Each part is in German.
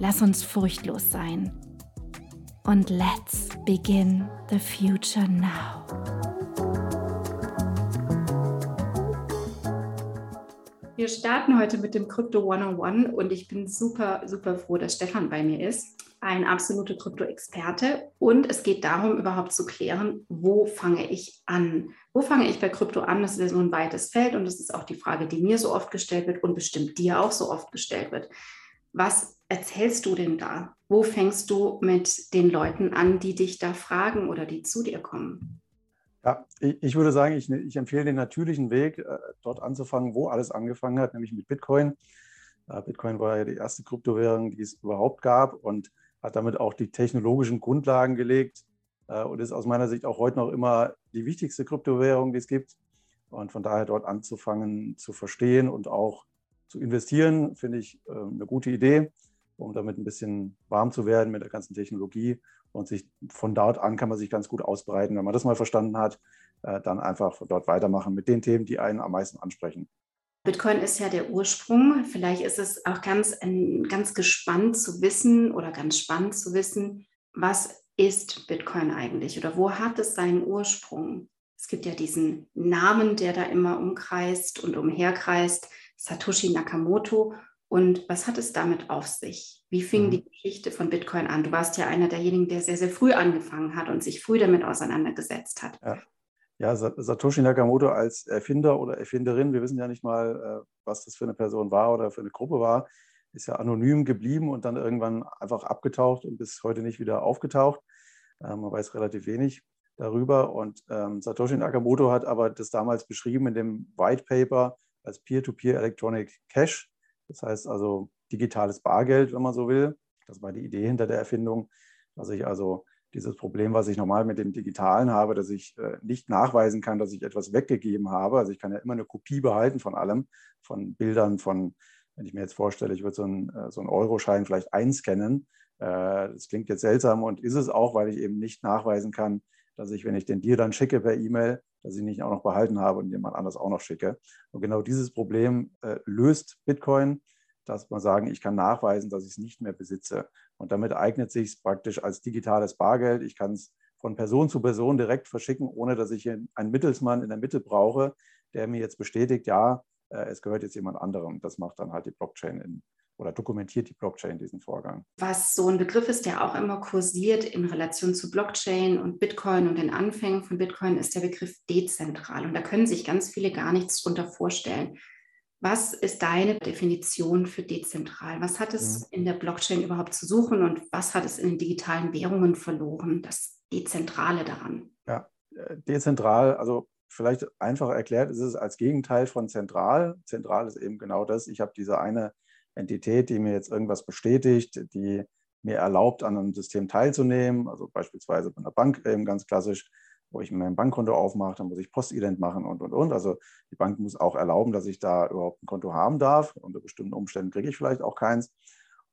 Lass uns furchtlos sein. Und let's begin the future now. Wir starten heute mit dem Krypto 101 und ich bin super, super froh, dass Stefan bei mir ist. Ein absoluter Krypto-Experte. Und es geht darum, überhaupt zu klären, wo fange ich an? Wo fange ich bei Krypto an? Das ist ja so ein weites Feld und das ist auch die Frage, die mir so oft gestellt wird und bestimmt dir auch so oft gestellt wird. Was erzählst du denn da? Wo fängst du mit den Leuten an, die dich da fragen oder die zu dir kommen? Ja, ich, würde sagen, ich, ich, empfehle den natürlichen Weg, äh, dort anzufangen, wo alles angefangen hat, nämlich mit Bitcoin. Äh, Bitcoin war ja die erste Kryptowährung, die es überhaupt gab und hat damit auch die technologischen Grundlagen gelegt äh, und ist aus meiner Sicht auch heute noch immer die wichtigste Kryptowährung, die es gibt. Und von daher dort anzufangen zu verstehen und auch zu investieren, finde ich eine gute Idee, um damit ein bisschen warm zu werden mit der ganzen Technologie und sich von dort an kann man sich ganz gut ausbreiten. Wenn man das mal verstanden hat, äh, dann einfach von dort weitermachen mit den Themen, die einen am meisten ansprechen. Bitcoin ist ja der Ursprung. Vielleicht ist es auch ganz, ganz gespannt zu wissen oder ganz spannend zu wissen, was ist Bitcoin eigentlich oder wo hat es seinen Ursprung? Es gibt ja diesen Namen, der da immer umkreist und umherkreist, Satoshi Nakamoto. Und was hat es damit auf sich? Wie fing mhm. die Geschichte von Bitcoin an? Du warst ja einer derjenigen, der sehr, sehr früh angefangen hat und sich früh damit auseinandergesetzt hat. Ja. ja Satoshi Nakamoto als Erfinder oder Erfinderin, wir wissen ja nicht mal, äh, was das für eine Person war oder für eine Gruppe war, ist ja anonym geblieben und dann irgendwann einfach abgetaucht und bis heute nicht wieder aufgetaucht. Ähm, man weiß relativ wenig darüber. Und ähm, Satoshi Nakamoto hat aber das damals beschrieben in dem White Paper als Peer-to-Peer -Peer Electronic Cash. Das heißt also digitales Bargeld, wenn man so will. Das war die Idee hinter der Erfindung, dass ich also dieses Problem, was ich normal mit dem Digitalen habe, dass ich äh, nicht nachweisen kann, dass ich etwas weggegeben habe. Also ich kann ja immer eine Kopie behalten von allem, von Bildern, von, wenn ich mir jetzt vorstelle, ich würde so einen, äh, so einen Euroschein vielleicht einscannen. Äh, das klingt jetzt seltsam und ist es auch, weil ich eben nicht nachweisen kann, dass ich, wenn ich den dir dann schicke per E-Mail, dass ich nicht auch noch behalten habe und jemand anders auch noch schicke. Und genau dieses Problem äh, löst Bitcoin, dass man sagen, ich kann nachweisen, dass ich es nicht mehr besitze. Und damit eignet sich es praktisch als digitales Bargeld. Ich kann es von Person zu Person direkt verschicken, ohne dass ich einen Mittelsmann in der Mitte brauche, der mir jetzt bestätigt, ja, äh, es gehört jetzt jemand anderem. Das macht dann halt die Blockchain in, oder dokumentiert die Blockchain diesen Vorgang. Was so ein Begriff ist, der auch immer kursiert in Relation zu Blockchain und Bitcoin und den Anfängen von Bitcoin, ist der Begriff dezentral. Und da können sich ganz viele gar nichts drunter vorstellen. Was ist deine Definition für dezentral? Was hat es ja. in der Blockchain überhaupt zu suchen und was hat es in den digitalen Währungen verloren, das Dezentrale daran? Ja, äh, dezentral, also vielleicht einfach erklärt, ist es als Gegenteil von zentral. Zentral ist eben genau das. Ich habe diese eine Entität, die mir jetzt irgendwas bestätigt, die mir erlaubt, an einem System teilzunehmen, also beispielsweise bei einer Bank eben ganz klassisch, wo ich mein Bankkonto aufmache, dann muss ich Postident machen und, und, und. Also die Bank muss auch erlauben, dass ich da überhaupt ein Konto haben darf. Unter bestimmten Umständen kriege ich vielleicht auch keins.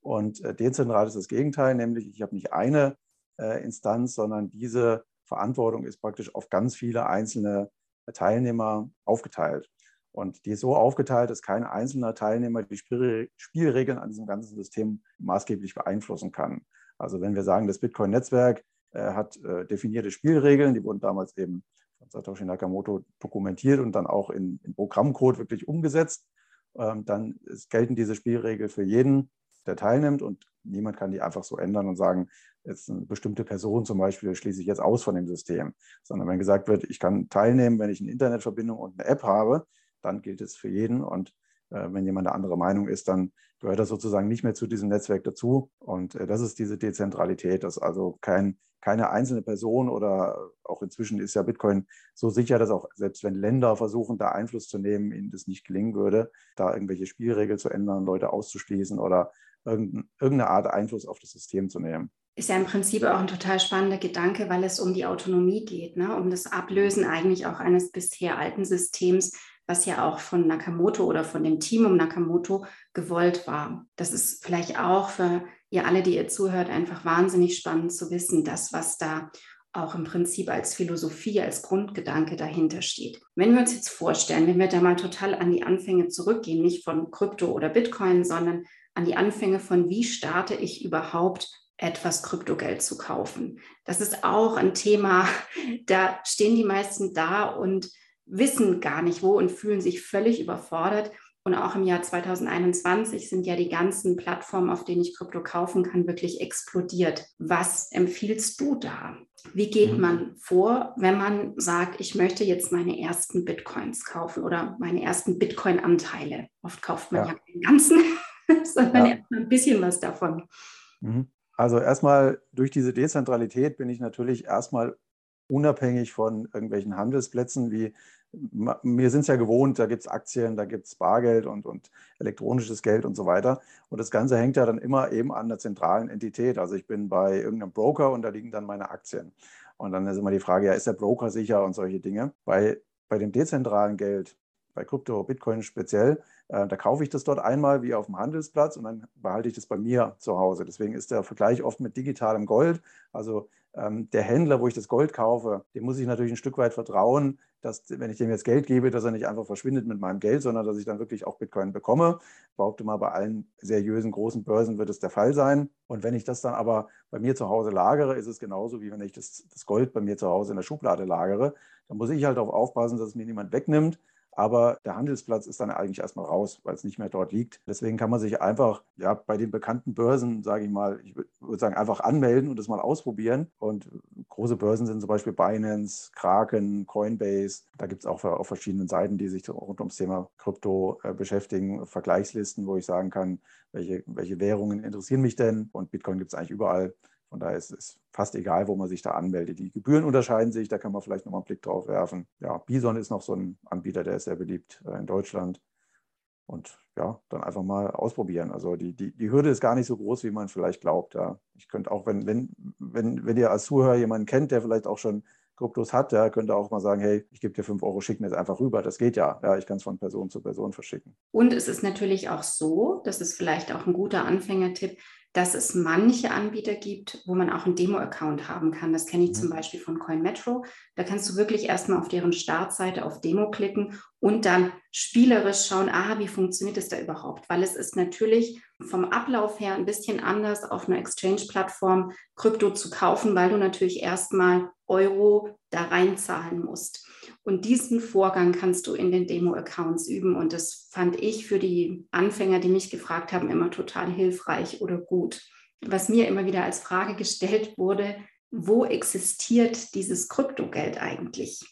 Und äh, dezentral ist das Gegenteil, nämlich ich habe nicht eine äh, Instanz, sondern diese Verantwortung ist praktisch auf ganz viele einzelne Teilnehmer aufgeteilt. Und die ist so aufgeteilt, dass kein einzelner Teilnehmer die Spielregeln an diesem ganzen System maßgeblich beeinflussen kann. Also wenn wir sagen, das Bitcoin-Netzwerk äh, hat äh, definierte Spielregeln, die wurden damals eben von Satoshi Nakamoto dokumentiert und dann auch in, in Programmcode wirklich umgesetzt, ähm, dann gelten diese Spielregeln für jeden, der teilnimmt. Und niemand kann die einfach so ändern und sagen, jetzt eine bestimmte Person zum Beispiel schließe ich jetzt aus von dem System. Sondern wenn gesagt wird, ich kann teilnehmen, wenn ich eine Internetverbindung und eine App habe, dann gilt es für jeden. Und äh, wenn jemand eine andere Meinung ist, dann gehört das sozusagen nicht mehr zu diesem Netzwerk dazu. Und äh, das ist diese Dezentralität, dass also kein, keine einzelne Person oder auch inzwischen ist ja Bitcoin so sicher, dass auch selbst wenn Länder versuchen, da Einfluss zu nehmen, ihnen das nicht gelingen würde, da irgendwelche Spielregeln zu ändern, Leute auszuschließen oder irgendeine Art Einfluss auf das System zu nehmen ist ja im Prinzip auch ein total spannender Gedanke, weil es um die Autonomie geht, ne? um das Ablösen eigentlich auch eines bisher alten Systems, was ja auch von Nakamoto oder von dem Team um Nakamoto gewollt war. Das ist vielleicht auch für ihr alle, die ihr zuhört, einfach wahnsinnig spannend zu wissen, das, was da auch im Prinzip als Philosophie, als Grundgedanke dahinter steht. Wenn wir uns jetzt vorstellen, wenn wir da mal total an die Anfänge zurückgehen, nicht von Krypto oder Bitcoin, sondern an die Anfänge von, wie starte ich überhaupt etwas Kryptogeld zu kaufen. Das ist auch ein Thema, da stehen die meisten da und wissen gar nicht wo und fühlen sich völlig überfordert. Und auch im Jahr 2021 sind ja die ganzen Plattformen, auf denen ich Krypto kaufen kann, wirklich explodiert. Was empfiehlst du da? Wie geht mhm. man vor, wenn man sagt, ich möchte jetzt meine ersten Bitcoins kaufen oder meine ersten Bitcoin-Anteile? Oft kauft man ja, ja den ganzen, sondern ja. ein bisschen was davon. Mhm. Also erstmal durch diese Dezentralität bin ich natürlich erstmal unabhängig von irgendwelchen Handelsplätzen wie wir sind es ja gewohnt, da gibt es Aktien, da gibt es Bargeld und, und elektronisches Geld und so weiter. Und das Ganze hängt ja dann immer eben an der zentralen Entität. Also ich bin bei irgendeinem Broker und da liegen dann meine Aktien. Und dann ist immer die Frage, ja, ist der Broker sicher und solche Dinge. Bei, bei dem dezentralen Geld, bei Krypto, Bitcoin speziell, äh, da kaufe ich das dort einmal wie auf dem Handelsplatz und dann behalte ich das bei mir zu Hause. Deswegen ist der Vergleich oft mit digitalem Gold. Also ähm, der Händler, wo ich das Gold kaufe, dem muss ich natürlich ein Stück weit vertrauen, dass, wenn ich dem jetzt Geld gebe, dass er nicht einfach verschwindet mit meinem Geld, sondern dass ich dann wirklich auch Bitcoin bekomme. Ich behaupte mal, bei allen seriösen großen Börsen wird es der Fall sein. Und wenn ich das dann aber bei mir zu Hause lagere, ist es genauso, wie wenn ich das, das Gold bei mir zu Hause in der Schublade lagere. Dann muss ich halt darauf aufpassen, dass es mir niemand wegnimmt aber der Handelsplatz ist dann eigentlich erstmal raus, weil es nicht mehr dort liegt. Deswegen kann man sich einfach ja, bei den bekannten Börsen, sage ich mal, ich würde sagen, einfach anmelden und das mal ausprobieren. Und große Börsen sind zum Beispiel Binance, Kraken, Coinbase. Da gibt es auch auf verschiedenen Seiten, die sich rund ums Thema Krypto äh, beschäftigen, Vergleichslisten, wo ich sagen kann, welche, welche Währungen interessieren mich denn. Und Bitcoin gibt es eigentlich überall. Von daher ist es fast egal, wo man sich da anmeldet. Die Gebühren unterscheiden sich, da kann man vielleicht nochmal einen Blick drauf werfen. Ja, Bison ist noch so ein Anbieter, der ist sehr beliebt äh, in Deutschland. Und ja, dann einfach mal ausprobieren. Also die, die, die Hürde ist gar nicht so groß, wie man vielleicht glaubt. Ja. Ich könnte auch, wenn, wenn, wenn, wenn ihr als Zuhörer jemanden kennt, der vielleicht auch schon Kryptos hat, ja, könnte auch mal sagen, hey, ich gebe dir 5 Euro, schick mir jetzt einfach rüber. Das geht ja. Ja, ich kann es von Person zu Person verschicken. Und es ist natürlich auch so, das ist vielleicht auch ein guter Anfängertipp, dass es manche Anbieter gibt, wo man auch einen Demo-Account haben kann. Das kenne ich mhm. zum Beispiel von CoinMetro. Da kannst du wirklich erstmal auf deren Startseite auf Demo klicken und dann spielerisch schauen, ah, wie funktioniert es da überhaupt? Weil es ist natürlich vom Ablauf her ein bisschen anders, auf einer Exchange-Plattform Krypto zu kaufen, weil du natürlich erstmal Euro da reinzahlen musst. Und diesen Vorgang kannst du in den Demo-Accounts üben. Und das fand ich für die Anfänger, die mich gefragt haben, immer total hilfreich oder gut. Was mir immer wieder als Frage gestellt wurde, wo existiert dieses Kryptogeld eigentlich?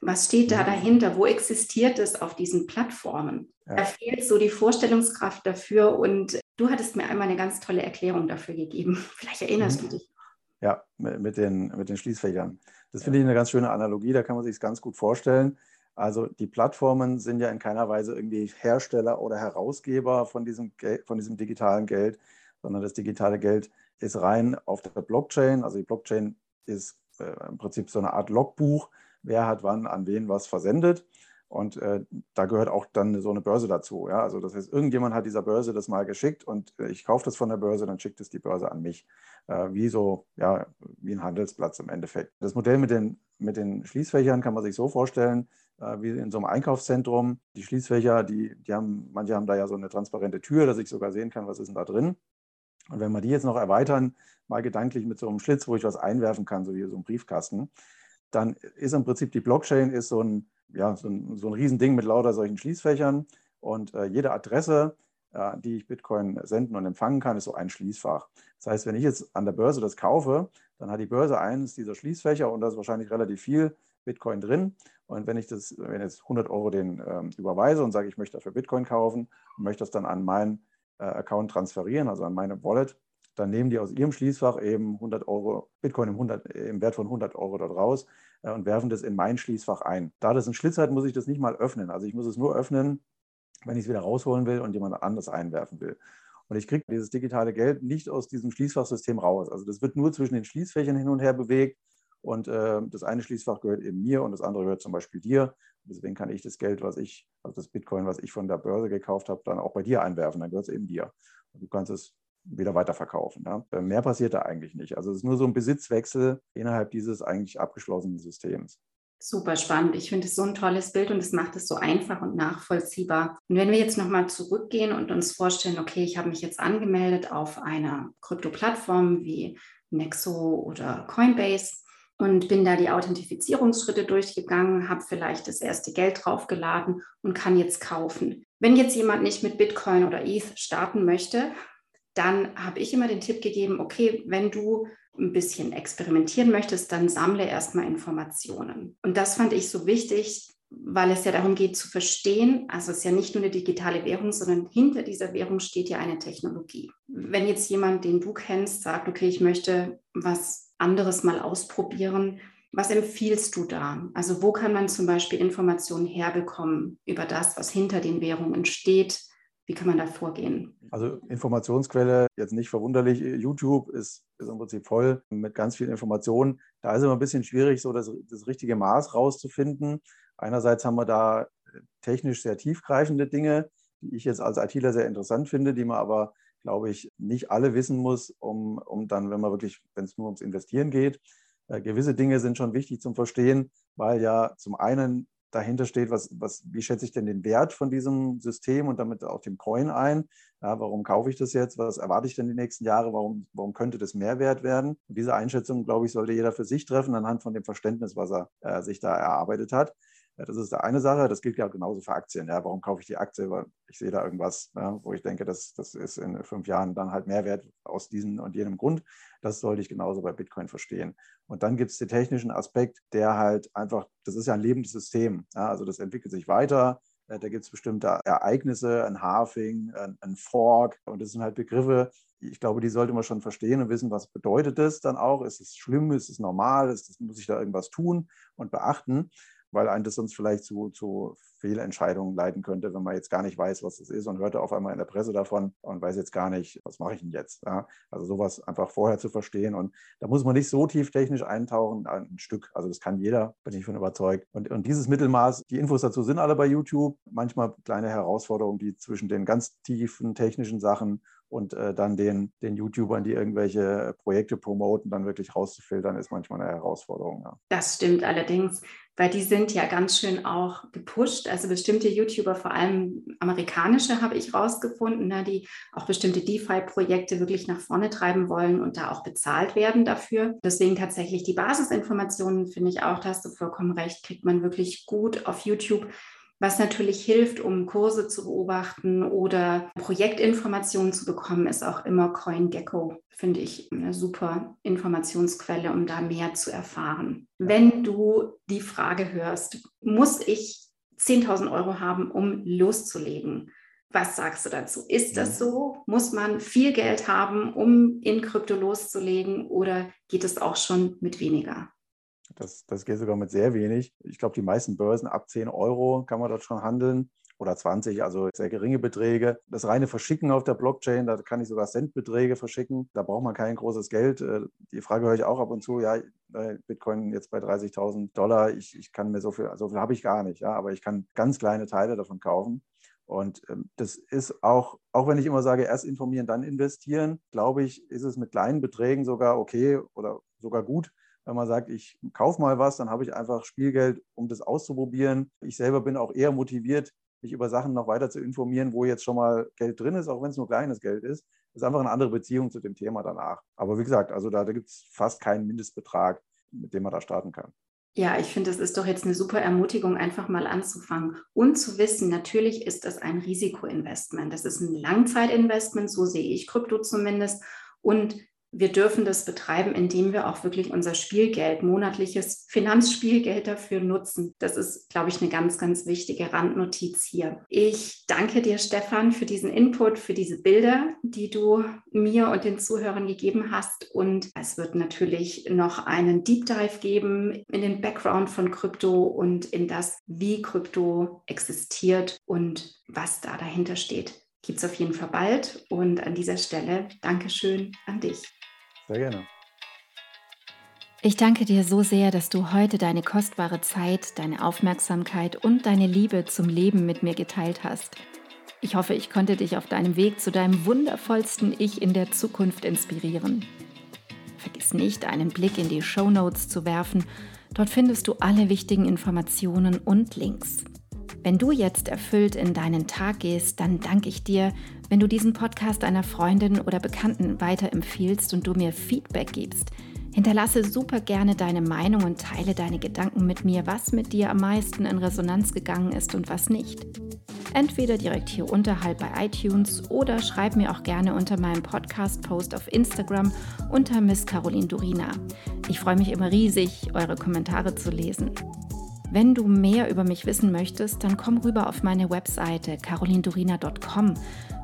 Was steht da mhm. dahinter? Wo existiert es auf diesen Plattformen? Ja. Da fehlt so die Vorstellungskraft dafür. Und du hattest mir einmal eine ganz tolle Erklärung dafür gegeben. Vielleicht erinnerst mhm. du dich. Ja, mit den, mit den Schließfächern. Das finde ich eine ganz schöne Analogie, da kann man sich es ganz gut vorstellen. Also die Plattformen sind ja in keiner Weise irgendwie Hersteller oder Herausgeber von diesem, von diesem digitalen Geld, sondern das digitale Geld ist rein auf der Blockchain. Also die Blockchain ist äh, im Prinzip so eine Art Logbuch, wer hat wann an wen was versendet. Und äh, da gehört auch dann so eine Börse dazu. Ja? Also das heißt, irgendjemand hat dieser Börse das mal geschickt und äh, ich kaufe das von der Börse, dann schickt es die Börse an mich. Äh, wie so, ja, wie ein Handelsplatz im Endeffekt. Das Modell mit den, mit den Schließfächern kann man sich so vorstellen, äh, wie in so einem Einkaufszentrum. Die Schließfächer, die, die haben, manche haben da ja so eine transparente Tür, dass ich sogar sehen kann, was ist denn da drin. Und wenn wir die jetzt noch erweitern, mal gedanklich mit so einem Schlitz, wo ich was einwerfen kann, so wie so ein Briefkasten, dann ist im Prinzip die Blockchain ist so ein ja, so ein, so ein Riesending mit lauter solchen Schließfächern und äh, jede Adresse, an die ich Bitcoin senden und empfangen kann, ist so ein Schließfach. Das heißt, wenn ich jetzt an der Börse das kaufe, dann hat die Börse eines dieser Schließfächer und da ist wahrscheinlich relativ viel Bitcoin drin. Und wenn ich das, wenn jetzt 100 Euro den ähm, überweise und sage, ich möchte dafür Bitcoin kaufen und möchte das dann an meinen äh, Account transferieren, also an meine Wallet, dann nehmen die aus ihrem Schließfach eben 100 Euro Bitcoin im, 100, im Wert von 100 Euro dort raus äh, und werfen das in mein Schließfach ein. Da das ein Schlitz hat, muss ich das nicht mal öffnen. Also ich muss es nur öffnen, wenn ich es wieder rausholen will und jemand anderes einwerfen will. Und ich kriege dieses digitale Geld nicht aus diesem Schließfachsystem raus. Also das wird nur zwischen den Schließfächern hin und her bewegt. Und äh, das eine Schließfach gehört eben mir und das andere gehört zum Beispiel dir. Deswegen kann ich das Geld, was ich, also das Bitcoin, was ich von der Börse gekauft habe, dann auch bei dir einwerfen. Dann gehört es eben dir. Und du kannst es wieder weiterverkaufen. Ja? Äh, mehr passiert da eigentlich nicht. Also es ist nur so ein Besitzwechsel innerhalb dieses eigentlich abgeschlossenen Systems. Super spannend. Ich finde es so ein tolles Bild und es macht es so einfach und nachvollziehbar. Und wenn wir jetzt nochmal zurückgehen und uns vorstellen, okay, ich habe mich jetzt angemeldet auf einer Krypto-Plattform wie Nexo oder Coinbase und bin da die Authentifizierungsschritte durchgegangen, habe vielleicht das erste Geld draufgeladen und kann jetzt kaufen. Wenn jetzt jemand nicht mit Bitcoin oder ETH starten möchte, dann habe ich immer den Tipp gegeben, okay, wenn du ein bisschen experimentieren möchtest, dann sammle erstmal Informationen. Und das fand ich so wichtig, weil es ja darum geht zu verstehen, also es ist ja nicht nur eine digitale Währung, sondern hinter dieser Währung steht ja eine Technologie. Wenn jetzt jemand, den du kennst, sagt, okay, ich möchte was anderes mal ausprobieren, was empfiehlst du da? Also wo kann man zum Beispiel Informationen herbekommen über das, was hinter den Währungen steht? Wie kann man da vorgehen? Also Informationsquelle, jetzt nicht verwunderlich, YouTube ist, ist im Prinzip voll mit ganz vielen Informationen. Da ist immer ein bisschen schwierig, so das, das richtige Maß rauszufinden. Einerseits haben wir da technisch sehr tiefgreifende Dinge, die ich jetzt als ITler sehr interessant finde, die man aber, glaube ich, nicht alle wissen muss, um, um dann, wenn man wirklich, wenn es nur ums Investieren geht, äh, gewisse Dinge sind schon wichtig zum Verstehen, weil ja zum einen dahinter steht, was, was, wie schätze ich denn den Wert von diesem System und damit auch dem Coin ein? Ja, warum kaufe ich das jetzt? Was erwarte ich denn die nächsten Jahre? Warum, warum könnte das Mehrwert werden? Und diese Einschätzung, glaube ich, sollte jeder für sich treffen, anhand von dem Verständnis, was er äh, sich da erarbeitet hat. Ja, das ist eine Sache. Das gilt ja genauso für Aktien. Ja, warum kaufe ich die Aktie? Weil ich sehe da irgendwas, ja, wo ich denke, das, das ist in fünf Jahren dann halt Mehrwert aus diesem und jenem Grund. Das sollte ich genauso bei Bitcoin verstehen. Und dann gibt es den technischen Aspekt, der halt einfach, das ist ja ein lebendes System. Ja, also das entwickelt sich weiter. Da gibt es bestimmte Ereignisse, ein Halving, ein, ein Fork. Und das sind halt Begriffe, ich glaube, die sollte man schon verstehen und wissen, was bedeutet das dann auch. Ist es schlimm? Ist es normal? Ist es, muss ich da irgendwas tun und beachten? Weil ein das sonst vielleicht zu, zu Fehlentscheidungen leiten könnte, wenn man jetzt gar nicht weiß, was das ist und hörte auf einmal in der Presse davon und weiß jetzt gar nicht, was mache ich denn jetzt. Ja? Also sowas einfach vorher zu verstehen und da muss man nicht so tief technisch eintauchen, ein Stück. Also das kann jeder, bin ich von überzeugt. Und, und dieses Mittelmaß, die Infos dazu sind alle bei YouTube. Manchmal kleine Herausforderungen, die zwischen den ganz tiefen technischen Sachen und äh, dann den, den YouTubern, die irgendwelche Projekte promoten, dann wirklich rauszufiltern, ist manchmal eine Herausforderung. Ja. Das stimmt allerdings, weil die sind ja ganz schön auch gepusht. Also bestimmte YouTuber, vor allem amerikanische, habe ich rausgefunden, ne, die auch bestimmte DeFi-Projekte wirklich nach vorne treiben wollen und da auch bezahlt werden dafür. Deswegen tatsächlich die Basisinformationen, finde ich auch, da hast du vollkommen recht, kriegt man wirklich gut auf YouTube was natürlich hilft, um Kurse zu beobachten oder Projektinformationen zu bekommen, ist auch immer CoinGecko, finde ich eine super Informationsquelle, um da mehr zu erfahren. Wenn du die Frage hörst, muss ich 10.000 Euro haben, um loszulegen? Was sagst du dazu? Ist das so? Muss man viel Geld haben, um in Krypto loszulegen oder geht es auch schon mit weniger? Das, das geht sogar mit sehr wenig. Ich glaube, die meisten Börsen ab 10 Euro kann man dort schon handeln oder 20, also sehr geringe Beträge. Das reine Verschicken auf der Blockchain, da kann ich sogar Centbeträge verschicken. Da braucht man kein großes Geld. Äh, die Frage höre ich auch ab und zu, ja, äh, Bitcoin jetzt bei 30.000 Dollar, ich, ich kann mir so viel, so viel habe ich gar nicht, ja, aber ich kann ganz kleine Teile davon kaufen. Und ähm, das ist auch, auch wenn ich immer sage, erst informieren, dann investieren, glaube ich, ist es mit kleinen Beträgen sogar okay oder sogar gut, wenn man sagt, ich kaufe mal was, dann habe ich einfach Spielgeld, um das auszuprobieren. Ich selber bin auch eher motiviert, mich über Sachen noch weiter zu informieren, wo jetzt schon mal Geld drin ist, auch wenn es nur kleines Geld ist. Das ist einfach eine andere Beziehung zu dem Thema danach. Aber wie gesagt, also da, da gibt es fast keinen Mindestbetrag, mit dem man da starten kann. Ja, ich finde, es ist doch jetzt eine super Ermutigung, einfach mal anzufangen und zu wissen, natürlich ist das ein Risikoinvestment. Das ist ein Langzeitinvestment, so sehe ich Krypto zumindest. Und wir dürfen das betreiben, indem wir auch wirklich unser Spielgeld, monatliches Finanzspielgeld dafür nutzen. Das ist, glaube ich, eine ganz, ganz wichtige Randnotiz hier. Ich danke dir, Stefan, für diesen Input, für diese Bilder, die du mir und den Zuhörern gegeben hast. Und es wird natürlich noch einen Deep Dive geben in den Background von Krypto und in das, wie Krypto existiert und was da dahinter steht gibt es auf jeden Fall bald. Und an dieser Stelle Dankeschön an dich. Sehr gerne. Ich danke dir so sehr, dass du heute deine kostbare Zeit, deine Aufmerksamkeit und deine Liebe zum Leben mit mir geteilt hast. Ich hoffe, ich konnte dich auf deinem Weg zu deinem wundervollsten Ich in der Zukunft inspirieren. Vergiss nicht, einen Blick in die Show Notes zu werfen. Dort findest du alle wichtigen Informationen und Links. Wenn du jetzt erfüllt in deinen Tag gehst, dann danke ich dir, wenn du diesen Podcast einer Freundin oder Bekannten weiterempfiehlst und du mir Feedback gibst. Hinterlasse super gerne deine Meinung und teile deine Gedanken mit mir, was mit dir am meisten in Resonanz gegangen ist und was nicht. Entweder direkt hier unterhalb bei iTunes oder schreib mir auch gerne unter meinem Podcast-Post auf Instagram unter Miss Caroline Durina. Ich freue mich immer riesig, eure Kommentare zu lesen. Wenn du mehr über mich wissen möchtest, dann komm rüber auf meine Webseite carolindorina.com.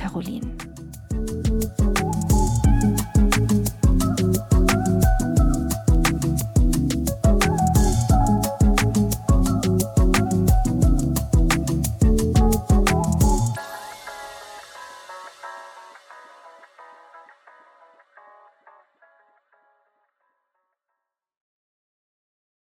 Caroline.